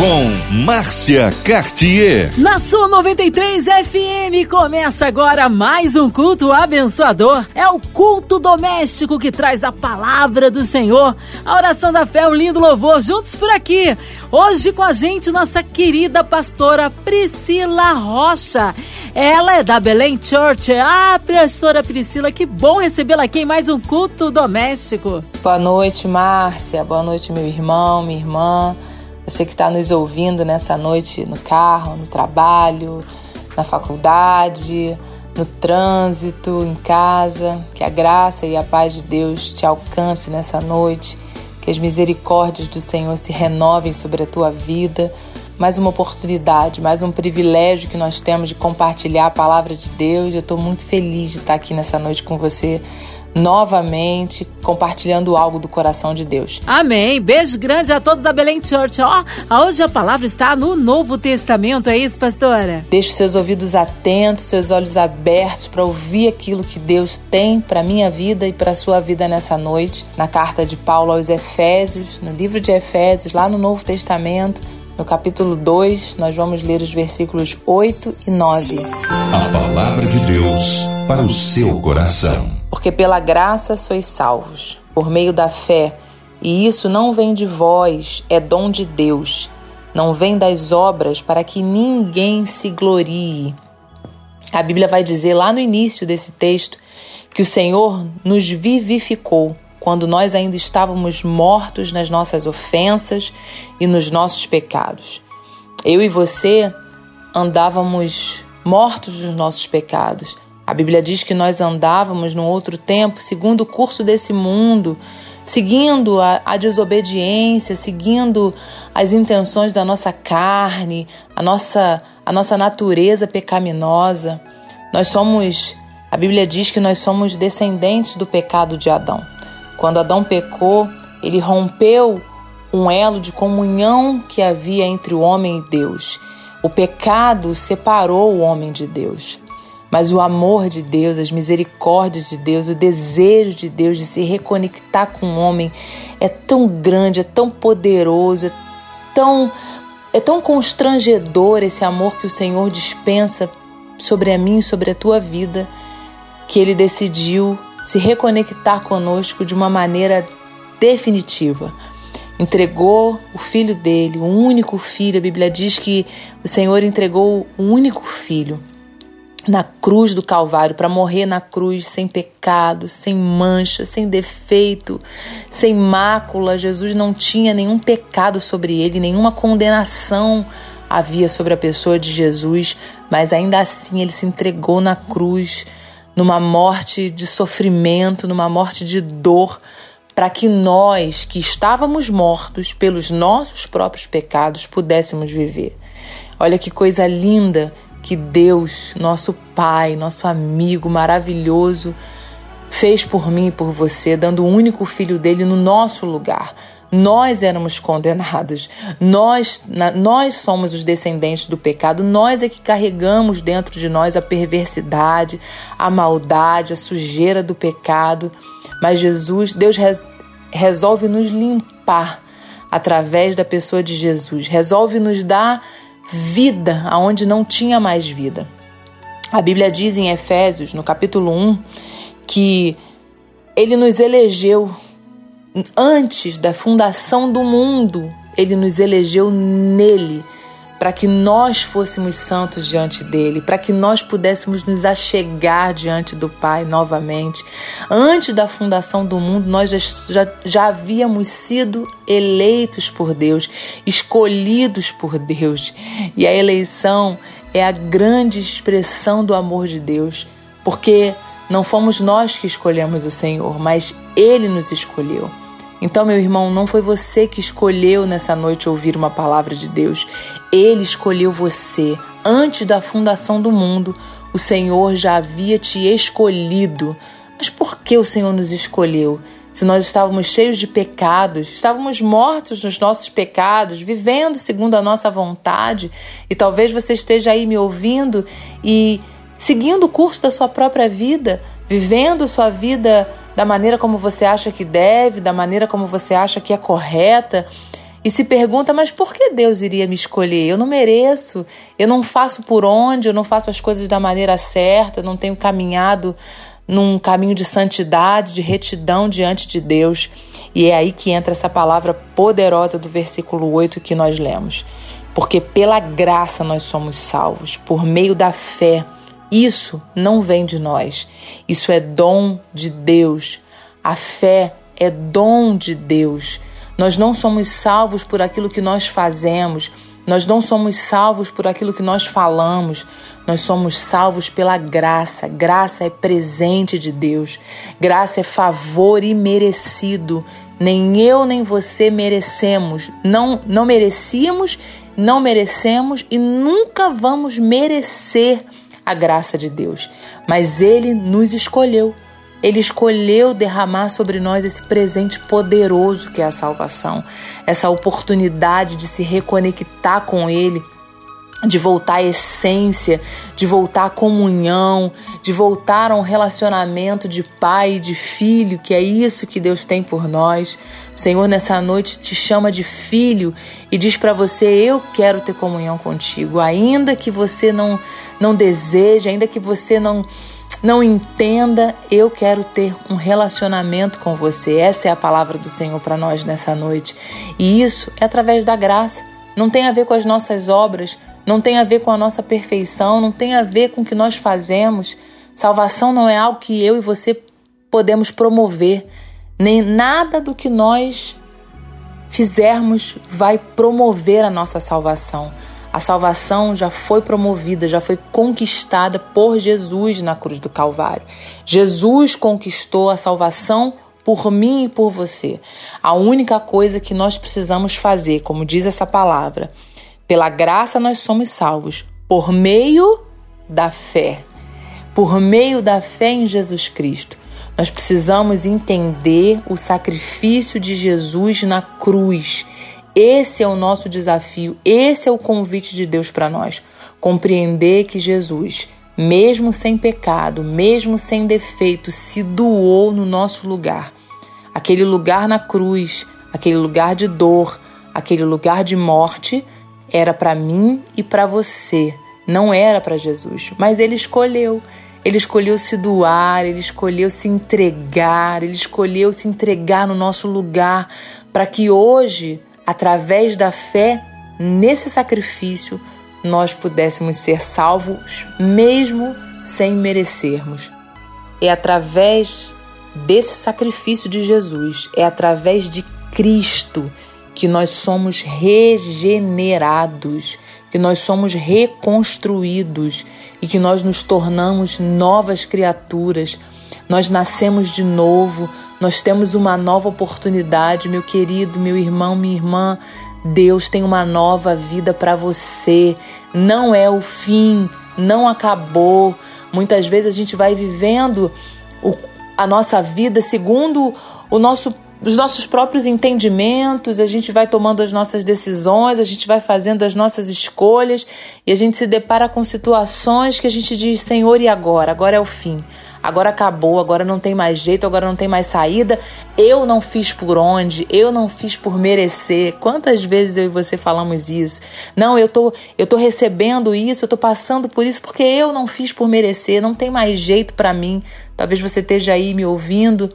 com Márcia Cartier. Na sua 93 FM começa agora mais um culto abençoador. É o culto doméstico que traz a palavra do Senhor, a oração da fé, um lindo louvor juntos por aqui. Hoje com a gente nossa querida pastora Priscila Rocha. Ela é da Belém Church. Ah, pastora Priscila, que bom recebê-la aqui em mais um culto doméstico. Boa noite, Márcia. Boa noite, meu irmão, minha irmã. Você que está nos ouvindo nessa noite no carro, no trabalho, na faculdade, no trânsito, em casa, que a graça e a paz de Deus te alcance nessa noite, que as misericórdias do Senhor se renovem sobre a tua vida. Mais uma oportunidade, mais um privilégio que nós temos de compartilhar a palavra de Deus. Eu estou muito feliz de estar aqui nessa noite com você novamente compartilhando algo do coração de Deus. Amém. Beijo grande a todos da Belém Church. Ó, hoje a palavra está no Novo Testamento, é isso, pastora? Deixe seus ouvidos atentos, seus olhos abertos para ouvir aquilo que Deus tem para minha vida e para sua vida nessa noite. Na carta de Paulo aos Efésios, no livro de Efésios, lá no Novo Testamento, no capítulo 2, nós vamos ler os versículos 8 e 9. A palavra de Deus para o seu coração. Porque pela graça sois salvos, por meio da fé, e isso não vem de vós, é dom de Deus. Não vem das obras para que ninguém se glorie. A Bíblia vai dizer lá no início desse texto que o Senhor nos vivificou quando nós ainda estávamos mortos nas nossas ofensas e nos nossos pecados. Eu e você andávamos mortos nos nossos pecados, a Bíblia diz que nós andávamos num outro tempo segundo o curso desse mundo, seguindo a, a, desobediência, seguindo as intenções da nossa carne, a nossa, a nossa natureza pecaminosa. Nós somos, a Bíblia diz que nós somos descendentes do pecado de Adão. Quando Adão pecou, ele rompeu um elo de comunhão que havia entre o homem e Deus. O pecado separou o homem de Deus. Mas o amor de Deus, as misericórdias de Deus, o desejo de Deus de se reconectar com o homem é tão grande, é tão poderoso, é tão, é tão constrangedor esse amor que o Senhor dispensa sobre a mim e sobre a tua vida, que ele decidiu se reconectar conosco de uma maneira definitiva. Entregou o filho dele, o único filho. A Bíblia diz que o Senhor entregou o único filho na cruz do Calvário, para morrer na cruz sem pecado, sem mancha, sem defeito, sem mácula. Jesus não tinha nenhum pecado sobre ele, nenhuma condenação havia sobre a pessoa de Jesus, mas ainda assim ele se entregou na cruz, numa morte de sofrimento, numa morte de dor, para que nós, que estávamos mortos pelos nossos próprios pecados, pudéssemos viver. Olha que coisa linda que Deus, nosso Pai, nosso amigo maravilhoso, fez por mim e por você, dando o único filho dele no nosso lugar. Nós éramos condenados, nós, nós somos os descendentes do pecado, nós é que carregamos dentro de nós a perversidade, a maldade, a sujeira do pecado. Mas Jesus, Deus res, resolve nos limpar através da pessoa de Jesus, resolve nos dar vida aonde não tinha mais vida. A Bíblia diz em Efésios, no capítulo 1, que ele nos elegeu antes da fundação do mundo, ele nos elegeu nele para que nós fôssemos santos diante dele, para que nós pudéssemos nos achegar diante do Pai novamente. Antes da fundação do mundo, nós já, já, já havíamos sido eleitos por Deus, escolhidos por Deus. E a eleição é a grande expressão do amor de Deus, porque não fomos nós que escolhemos o Senhor, mas Ele nos escolheu. Então, meu irmão, não foi você que escolheu nessa noite ouvir uma palavra de Deus. Ele escolheu você. Antes da fundação do mundo, o Senhor já havia te escolhido. Mas por que o Senhor nos escolheu? se nós estávamos cheios de pecados, estávamos mortos nos nossos pecados, vivendo segundo a nossa vontade, e talvez você esteja aí me ouvindo e seguindo o curso da sua própria vida, vivendo sua vida da maneira como você acha que deve, da maneira como você acha que é correta, e se pergunta, mas por que Deus iria me escolher? Eu não mereço, eu não faço por onde, eu não faço as coisas da maneira certa, não tenho caminhado num caminho de santidade, de retidão diante de Deus. E é aí que entra essa palavra poderosa do versículo 8 que nós lemos. Porque pela graça nós somos salvos, por meio da fé. Isso não vem de nós, isso é dom de Deus. A fé é dom de Deus. Nós não somos salvos por aquilo que nós fazemos, nós não somos salvos por aquilo que nós falamos, nós somos salvos pela graça. Graça é presente de Deus. Graça é favor imerecido. Nem eu nem você merecemos. Não, não merecíamos, não merecemos e nunca vamos merecer a graça de Deus. Mas Ele nos escolheu. Ele escolheu derramar sobre nós esse presente poderoso que é a salvação, essa oportunidade de se reconectar com Ele de voltar à essência, de voltar à comunhão, de voltar a um relacionamento de pai e de filho, que é isso que Deus tem por nós. O Senhor nessa noite te chama de filho e diz para você: "Eu quero ter comunhão contigo", ainda que você não não deseje, ainda que você não não entenda, eu quero ter um relacionamento com você. Essa é a palavra do Senhor para nós nessa noite. E isso é através da graça. Não tem a ver com as nossas obras, não tem a ver com a nossa perfeição, não tem a ver com o que nós fazemos. Salvação não é algo que eu e você podemos promover, nem nada do que nós fizermos vai promover a nossa salvação. A salvação já foi promovida, já foi conquistada por Jesus na cruz do Calvário. Jesus conquistou a salvação por mim e por você. A única coisa que nós precisamos fazer, como diz essa palavra, pela graça nós somos salvos por meio da fé. Por meio da fé em Jesus Cristo. Nós precisamos entender o sacrifício de Jesus na cruz. Esse é o nosso desafio, esse é o convite de Deus para nós. Compreender que Jesus, mesmo sem pecado, mesmo sem defeito, se doou no nosso lugar. Aquele lugar na cruz, aquele lugar de dor, aquele lugar de morte era para mim e para você, não era para Jesus, mas ele escolheu. Ele escolheu se doar, ele escolheu se entregar, ele escolheu se entregar no nosso lugar para que hoje, através da fé nesse sacrifício, nós pudéssemos ser salvos mesmo sem merecermos. É através desse sacrifício de Jesus, é através de Cristo que nós somos regenerados, que nós somos reconstruídos e que nós nos tornamos novas criaturas. Nós nascemos de novo, nós temos uma nova oportunidade, meu querido, meu irmão, minha irmã. Deus tem uma nova vida para você. Não é o fim, não acabou. Muitas vezes a gente vai vivendo o, a nossa vida segundo o nosso os nossos próprios entendimentos, a gente vai tomando as nossas decisões, a gente vai fazendo as nossas escolhas e a gente se depara com situações que a gente diz: Senhor, e agora? Agora é o fim. Agora acabou, agora não tem mais jeito, agora não tem mais saída. Eu não fiz por onde, eu não fiz por merecer. Quantas vezes eu e você falamos isso? Não, eu tô, eu tô recebendo isso, eu tô passando por isso porque eu não fiz por merecer, não tem mais jeito para mim. Talvez você esteja aí me ouvindo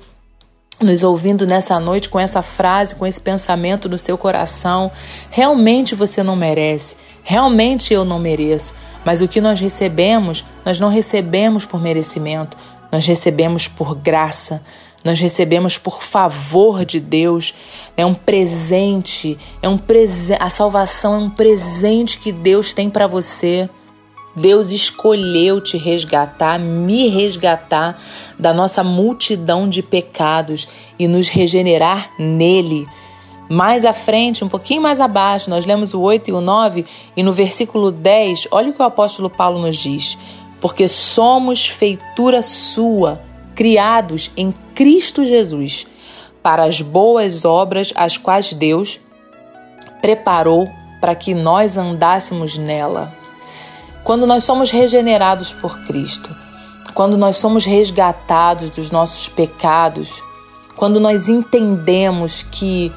nos ouvindo nessa noite com essa frase, com esse pensamento no seu coração. Realmente você não merece, realmente eu não mereço. Mas o que nós recebemos, nós não recebemos por merecimento, nós recebemos por graça, nós recebemos por favor de Deus. É um presente, é um presente. A salvação é um presente que Deus tem para você. Deus escolheu te resgatar, me resgatar da nossa multidão de pecados e nos regenerar nele. Mais à frente, um pouquinho mais abaixo, nós lemos o 8 e o 9, e no versículo 10, olha o que o apóstolo Paulo nos diz: Porque somos feitura sua, criados em Cristo Jesus, para as boas obras as quais Deus preparou para que nós andássemos nela. Quando nós somos regenerados por Cristo, quando nós somos resgatados dos nossos pecados, quando nós entendemos que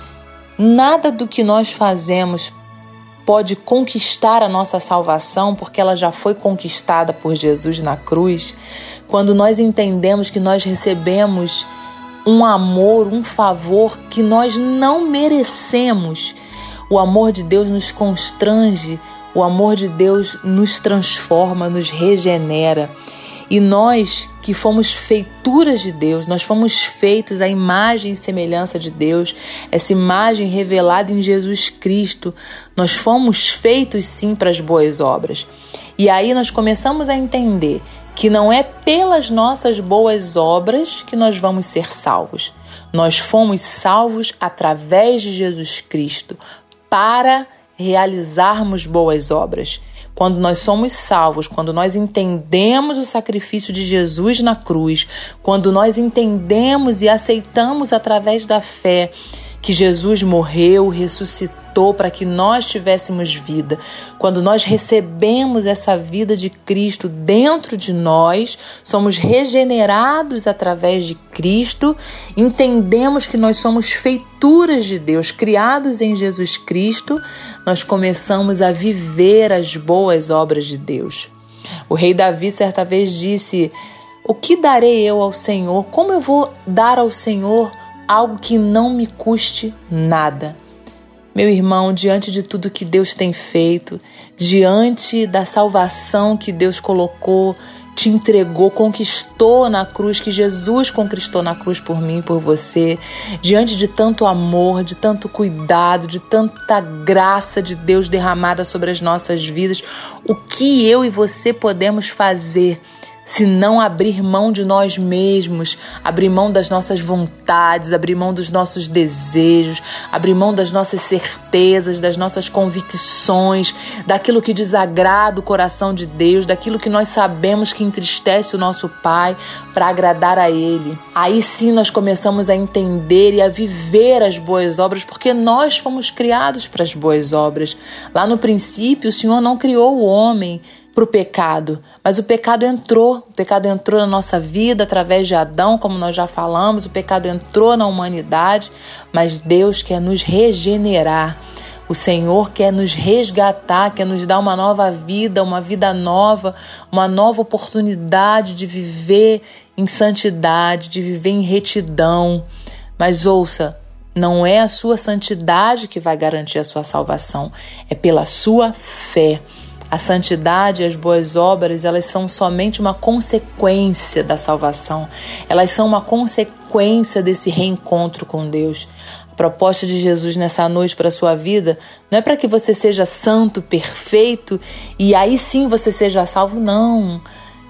nada do que nós fazemos pode conquistar a nossa salvação, porque ela já foi conquistada por Jesus na cruz, quando nós entendemos que nós recebemos um amor, um favor que nós não merecemos, o amor de Deus nos constrange, o amor de Deus nos transforma, nos regenera. E nós que fomos feituras de Deus, nós fomos feitos à imagem e semelhança de Deus, essa imagem revelada em Jesus Cristo, nós fomos feitos sim para as boas obras. E aí nós começamos a entender que não é pelas nossas boas obras que nós vamos ser salvos. Nós fomos salvos através de Jesus Cristo para realizarmos boas obras. Quando nós somos salvos, quando nós entendemos o sacrifício de Jesus na cruz, quando nós entendemos e aceitamos através da fé que Jesus morreu, ressuscitou para que nós tivéssemos vida. Quando nós recebemos essa vida de Cristo dentro de nós, somos regenerados através de Cristo, entendemos que nós somos feituras de Deus, criados em Jesus Cristo, nós começamos a viver as boas obras de Deus. O rei Davi certa vez disse: O que darei eu ao Senhor? Como eu vou dar ao Senhor? Algo que não me custe nada. Meu irmão, diante de tudo que Deus tem feito, diante da salvação que Deus colocou, te entregou, conquistou na cruz, que Jesus conquistou na cruz por mim, por você, diante de tanto amor, de tanto cuidado, de tanta graça de Deus derramada sobre as nossas vidas, o que eu e você podemos fazer? Se não abrir mão de nós mesmos, abrir mão das nossas vontades, abrir mão dos nossos desejos, abrir mão das nossas certezas, das nossas convicções, daquilo que desagrada o coração de Deus, daquilo que nós sabemos que entristece o nosso Pai, para agradar a Ele. Aí sim nós começamos a entender e a viver as boas obras, porque nós fomos criados para as boas obras. Lá no princípio, o Senhor não criou o homem para o pecado, mas o pecado entrou, o pecado entrou na nossa vida através de Adão, como nós já falamos, o pecado entrou na humanidade, mas Deus quer nos regenerar. O Senhor quer nos resgatar, quer nos dar uma nova vida, uma vida nova, uma nova oportunidade de viver em santidade, de viver em retidão. Mas ouça, não é a sua santidade que vai garantir a sua salvação, é pela sua fé. A santidade e as boas obras, elas são somente uma consequência da salvação. Elas são uma consequência desse reencontro com Deus. A proposta de Jesus nessa noite para a sua vida não é para que você seja santo, perfeito e aí sim você seja salvo, não.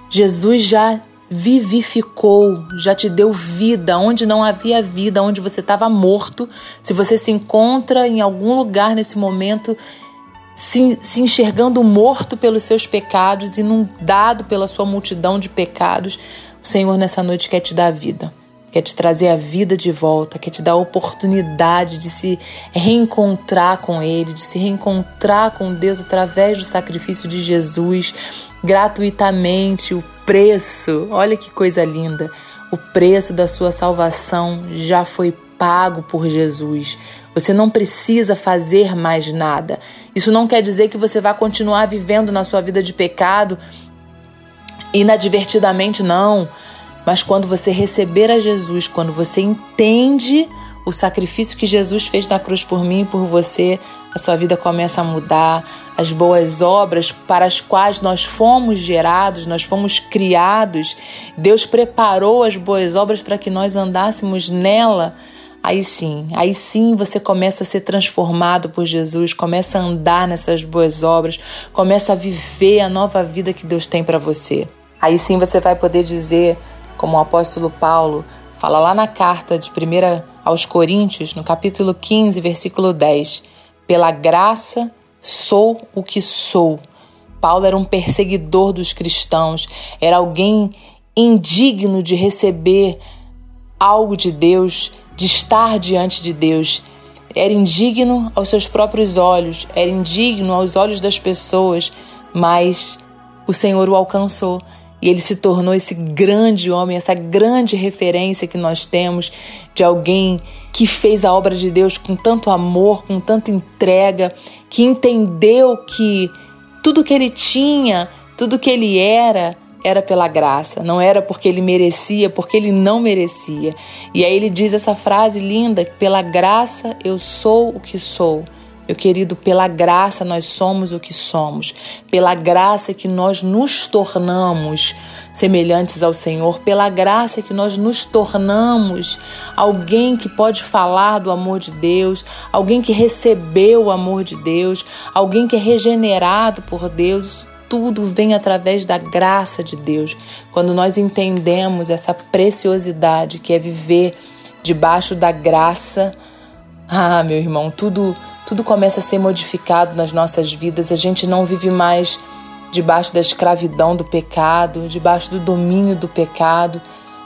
Jesus já vivificou, já te deu vida onde não havia vida, onde você estava morto. Se você se encontra em algum lugar nesse momento se, se enxergando morto pelos seus pecados, inundado pela sua multidão de pecados, o Senhor nessa noite quer te dar vida, quer te trazer a vida de volta, quer te dar a oportunidade de se reencontrar com Ele, de se reencontrar com Deus através do sacrifício de Jesus, gratuitamente. O preço, olha que coisa linda, o preço da sua salvação já foi pago por Jesus. Você não precisa fazer mais nada. Isso não quer dizer que você vai continuar vivendo na sua vida de pecado inadvertidamente, não. Mas quando você receber a Jesus, quando você entende o sacrifício que Jesus fez na cruz por mim e por você, a sua vida começa a mudar. As boas obras para as quais nós fomos gerados, nós fomos criados, Deus preparou as boas obras para que nós andássemos nela Aí sim, aí sim você começa a ser transformado por Jesus, começa a andar nessas boas obras, começa a viver a nova vida que Deus tem para você. Aí sim você vai poder dizer, como o apóstolo Paulo fala lá na carta de 1 aos Coríntios, no capítulo 15, versículo 10: Pela graça sou o que sou. Paulo era um perseguidor dos cristãos, era alguém indigno de receber algo de Deus, de estar diante de Deus. Era indigno aos seus próprios olhos, era indigno aos olhos das pessoas, mas o Senhor o alcançou e ele se tornou esse grande homem, essa grande referência que nós temos de alguém que fez a obra de Deus com tanto amor, com tanta entrega, que entendeu que tudo que ele tinha, tudo que ele era, era pela graça, não era porque ele merecia, porque ele não merecia. E aí ele diz essa frase linda: pela graça eu sou o que sou. Meu querido, pela graça nós somos o que somos, pela graça que nós nos tornamos semelhantes ao Senhor, pela graça que nós nos tornamos alguém que pode falar do amor de Deus, alguém que recebeu o amor de Deus, alguém que é regenerado por Deus. Tudo vem através da graça de Deus. Quando nós entendemos essa preciosidade que é viver debaixo da graça, ah, meu irmão, tudo tudo começa a ser modificado nas nossas vidas. A gente não vive mais debaixo da escravidão do pecado, debaixo do domínio do pecado,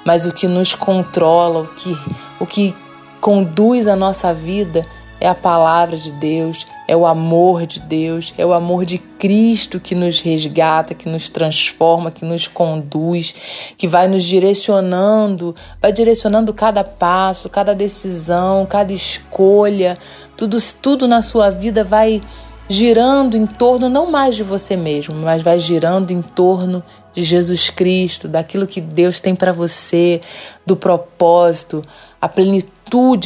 mas o que nos controla, o que, o que conduz a nossa vida é a palavra de Deus, é o amor de Deus, é o amor de Cristo que nos resgata, que nos transforma, que nos conduz, que vai nos direcionando, vai direcionando cada passo, cada decisão, cada escolha, tudo, tudo na sua vida vai girando em torno não mais de você mesmo, mas vai girando em torno de Jesus Cristo, daquilo que Deus tem para você, do propósito, a plenitude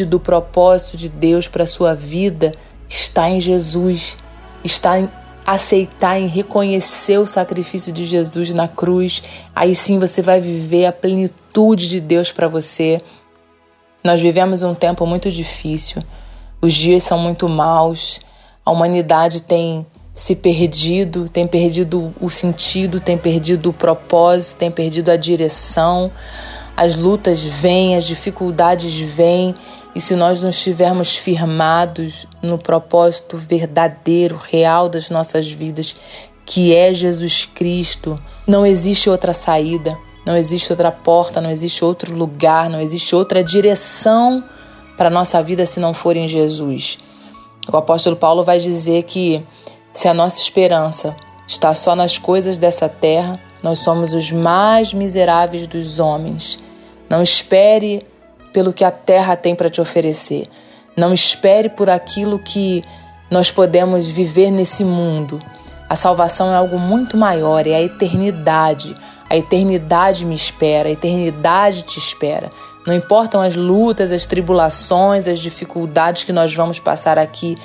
do propósito de Deus para sua vida está em Jesus, está em aceitar, em reconhecer o sacrifício de Jesus na cruz. Aí sim você vai viver a plenitude de Deus para você. Nós vivemos um tempo muito difícil. Os dias são muito maus. A humanidade tem se perdido, tem perdido o sentido, tem perdido o propósito, tem perdido a direção. As lutas vêm, as dificuldades vêm, e se nós não estivermos firmados no propósito verdadeiro, real das nossas vidas, que é Jesus Cristo, não existe outra saída, não existe outra porta, não existe outro lugar, não existe outra direção para a nossa vida se não for em Jesus. O apóstolo Paulo vai dizer que se a nossa esperança está só nas coisas dessa terra, nós somos os mais miseráveis dos homens. Não espere pelo que a terra tem para te oferecer. Não espere por aquilo que nós podemos viver nesse mundo. A salvação é algo muito maior, é a eternidade. A eternidade me espera, a eternidade te espera. Não importam as lutas, as tribulações, as dificuldades que nós vamos passar aqui,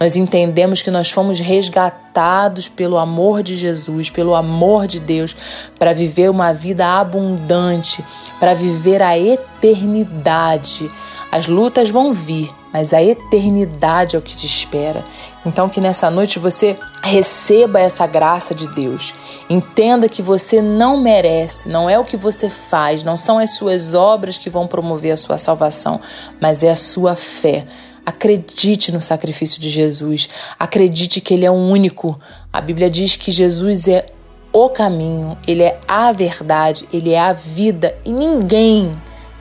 nós entendemos que nós fomos resgatados pelo amor de Jesus, pelo amor de Deus, para viver uma vida abundante, para viver a eternidade. As lutas vão vir, mas a eternidade é o que te espera. Então, que nessa noite você receba essa graça de Deus. Entenda que você não merece, não é o que você faz, não são as suas obras que vão promover a sua salvação, mas é a sua fé. Acredite no sacrifício de Jesus. Acredite que Ele é o único. A Bíblia diz que Jesus é o caminho, Ele é a verdade, Ele é a vida e ninguém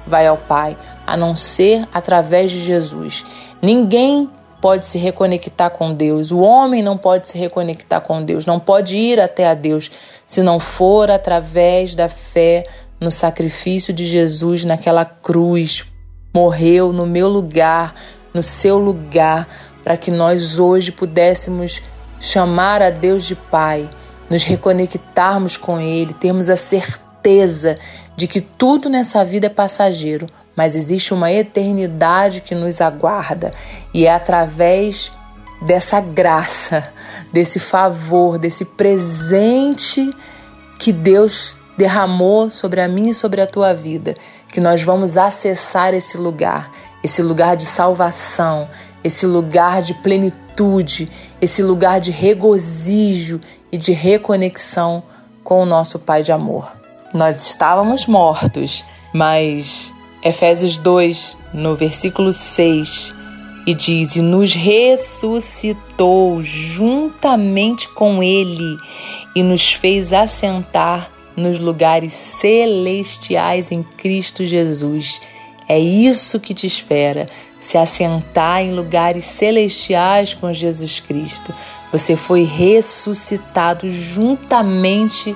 vai ao Pai a não ser através de Jesus. Ninguém pode se reconectar com Deus. O homem não pode se reconectar com Deus, não pode ir até a Deus se não for através da fé no sacrifício de Jesus naquela cruz. Morreu no meu lugar, no seu lugar, para que nós hoje pudéssemos chamar a Deus de Pai, nos reconectarmos com Ele, termos a certeza de que tudo nessa vida é passageiro, mas existe uma eternidade que nos aguarda e é através dessa graça, desse favor, desse presente que Deus derramou sobre a minha e sobre a tua vida, que nós vamos acessar esse lugar esse lugar de salvação, esse lugar de plenitude, esse lugar de regozijo e de reconexão com o nosso Pai de amor. Nós estávamos mortos, mas Efésios 2, no versículo 6, e diz: E nos ressuscitou juntamente com Ele e nos fez assentar nos lugares celestiais em Cristo Jesus É isso que te espera, se assentar em lugares celestiais com Jesus Cristo. Você foi ressuscitado juntamente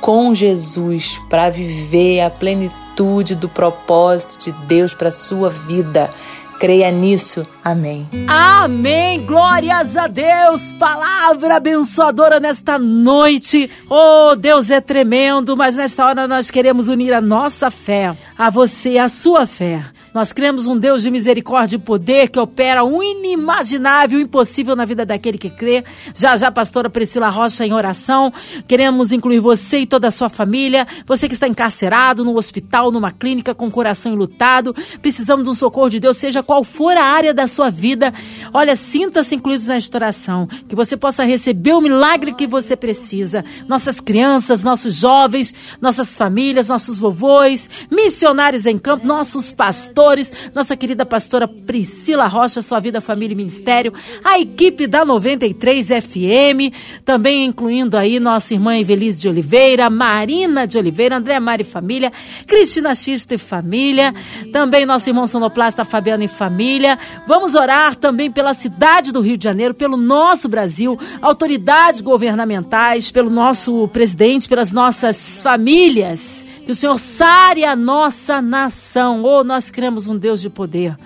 com Jesus para viver a plenitude do propósito de Deus para sua vida. Creia nisso. Amém. Amém. Glórias a Deus. Palavra abençoadora nesta noite. Oh, Deus é tremendo, mas nesta hora nós queremos unir a nossa fé a você a sua fé. Nós cremos um Deus de misericórdia e poder que opera o inimaginável, impossível na vida daquele que crê. Já já, pastora Priscila Rocha em oração. Queremos incluir você e toda a sua família. Você que está encarcerado no hospital, numa clínica com o coração enlutado. Precisamos de um socorro de Deus, seja qual for a área da sua vida. Olha, sinta-se incluídos nesta oração. Que você possa receber o milagre que você precisa. Nossas crianças, nossos jovens, nossas famílias, nossos vovôs, missionários em campo, nossos pastores pastores, nossa querida pastora Priscila Rocha, Sua Vida, Família e Ministério, a equipe da 93 FM, também incluindo aí nossa irmã Evelise de Oliveira, Marina de Oliveira, André Mari Família, Cristina Xista e Família, também nosso irmão sonoplasta Fabiano e Família. Vamos orar também pela cidade do Rio de Janeiro, pelo nosso Brasil, autoridades governamentais, pelo nosso presidente, pelas nossas famílias. Que o Senhor sare a nossa nação. Oh, nós um Deus de poder.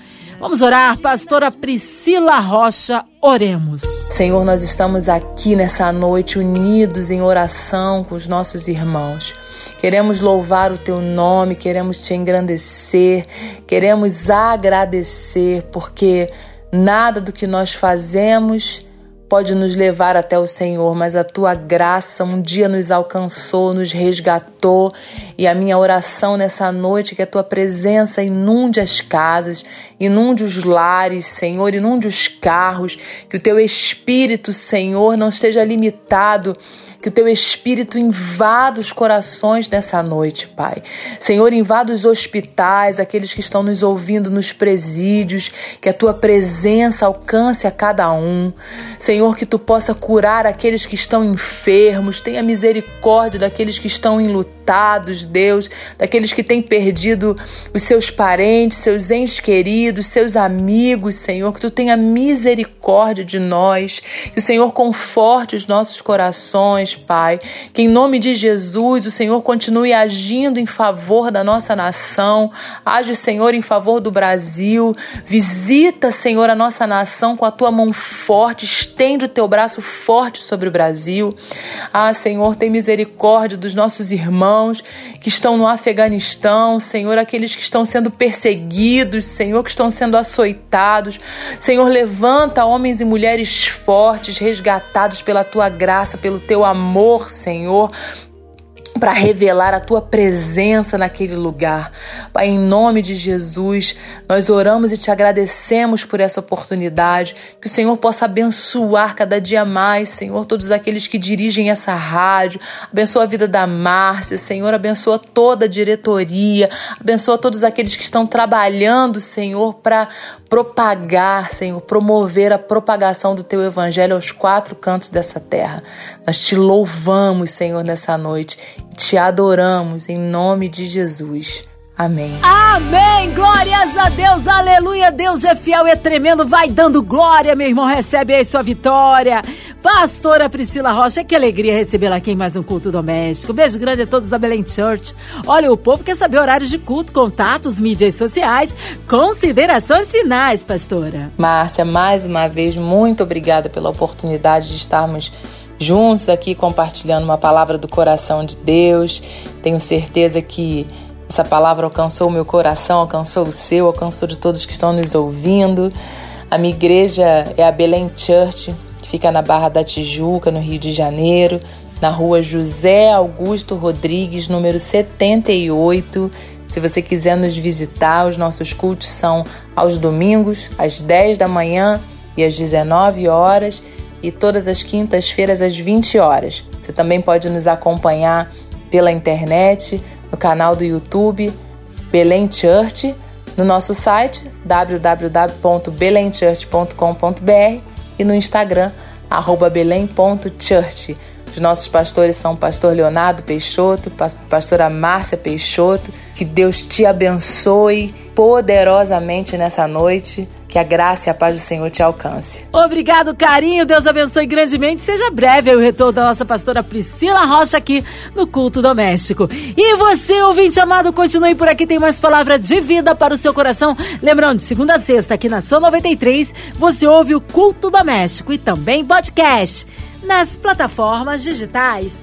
Vamos orar, pastora Priscila Rocha, oremos. Senhor, nós estamos aqui nessa noite unidos em oração com os nossos irmãos. Queremos louvar o teu nome, queremos te engrandecer, queremos agradecer, porque nada do que nós fazemos pode nos levar até o Senhor, mas a tua graça um dia nos alcançou, nos resgatou. E a minha oração nessa noite é que a tua presença inunde as casas, inunde os lares, Senhor, inunde os carros, que o teu espírito, Senhor, não esteja limitado que o teu espírito invada os corações nessa noite, Pai. Senhor, invada os hospitais, aqueles que estão nos ouvindo nos presídios, que a tua presença alcance a cada um. Senhor, que tu possa curar aqueles que estão enfermos, tenha misericórdia daqueles que estão enlutados, Deus, daqueles que têm perdido os seus parentes, seus entes queridos, seus amigos, Senhor, que tu tenha misericórdia de nós, que o Senhor conforte os nossos corações, Pai. Que em nome de Jesus o Senhor continue agindo em favor da nossa nação. Age, Senhor, em favor do Brasil. Visita, Senhor, a nossa nação com a tua mão forte. Estende o teu braço forte sobre o Brasil. Ah, Senhor, tem misericórdia dos nossos irmãos que estão no Afeganistão. Senhor, aqueles que estão sendo perseguidos. Senhor, que estão sendo açoitados. Senhor, levanta homens e mulheres fortes, resgatados pela tua graça, pelo teu amor amor, Senhor, para revelar a tua presença naquele lugar. Pai, em nome de Jesus, nós oramos e te agradecemos por essa oportunidade. Que o Senhor possa abençoar cada dia mais, Senhor, todos aqueles que dirigem essa rádio. Abençoa a vida da Márcia, Senhor, abençoa toda a diretoria, abençoa todos aqueles que estão trabalhando, Senhor, para propagar, Senhor, promover a propagação do teu evangelho aos quatro cantos dessa terra. Nós te louvamos, Senhor, nessa noite te adoramos em nome de Jesus. Amém. Amém. Glórias a Deus. Aleluia. Deus é fiel e é tremendo. Vai dando glória, meu irmão. Recebe aí sua vitória. Pastora Priscila Rocha, que alegria recebê-la aqui em mais um culto doméstico. Beijo grande a todos da Belém Church. Olha, o povo quer saber horários de culto, contatos, mídias sociais, considerações finais, pastora. Márcia, mais uma vez, muito obrigada pela oportunidade de estarmos juntos aqui compartilhando uma palavra do coração de Deus. Tenho certeza que essa palavra alcançou o meu coração, alcançou o seu, alcançou de todos que estão nos ouvindo. A minha igreja é a Belém Church, que fica na Barra da Tijuca, no Rio de Janeiro, na rua José Augusto Rodrigues, número 78. Se você quiser nos visitar, os nossos cultos são aos domingos, às 10 da manhã e às 19 horas e todas as quintas-feiras às 20 horas. Você também pode nos acompanhar pela internet, no canal do YouTube Belém Church, no nosso site www.belemchurch.com.br e no Instagram belém.church. Os nossos pastores são o pastor Leonardo Peixoto, pastora Márcia Peixoto. Que Deus te abençoe poderosamente nessa noite. Que a graça e a paz do Senhor te alcance. Obrigado, carinho. Deus abençoe grandemente. Seja breve o retorno da nossa pastora Priscila Rocha aqui no Culto Doméstico. E você, ouvinte amado, continue por aqui. Tem mais palavra de vida para o seu coração. Lembrando, de segunda a sexta, aqui na São 93, você ouve o Culto Doméstico e também podcast nas plataformas digitais.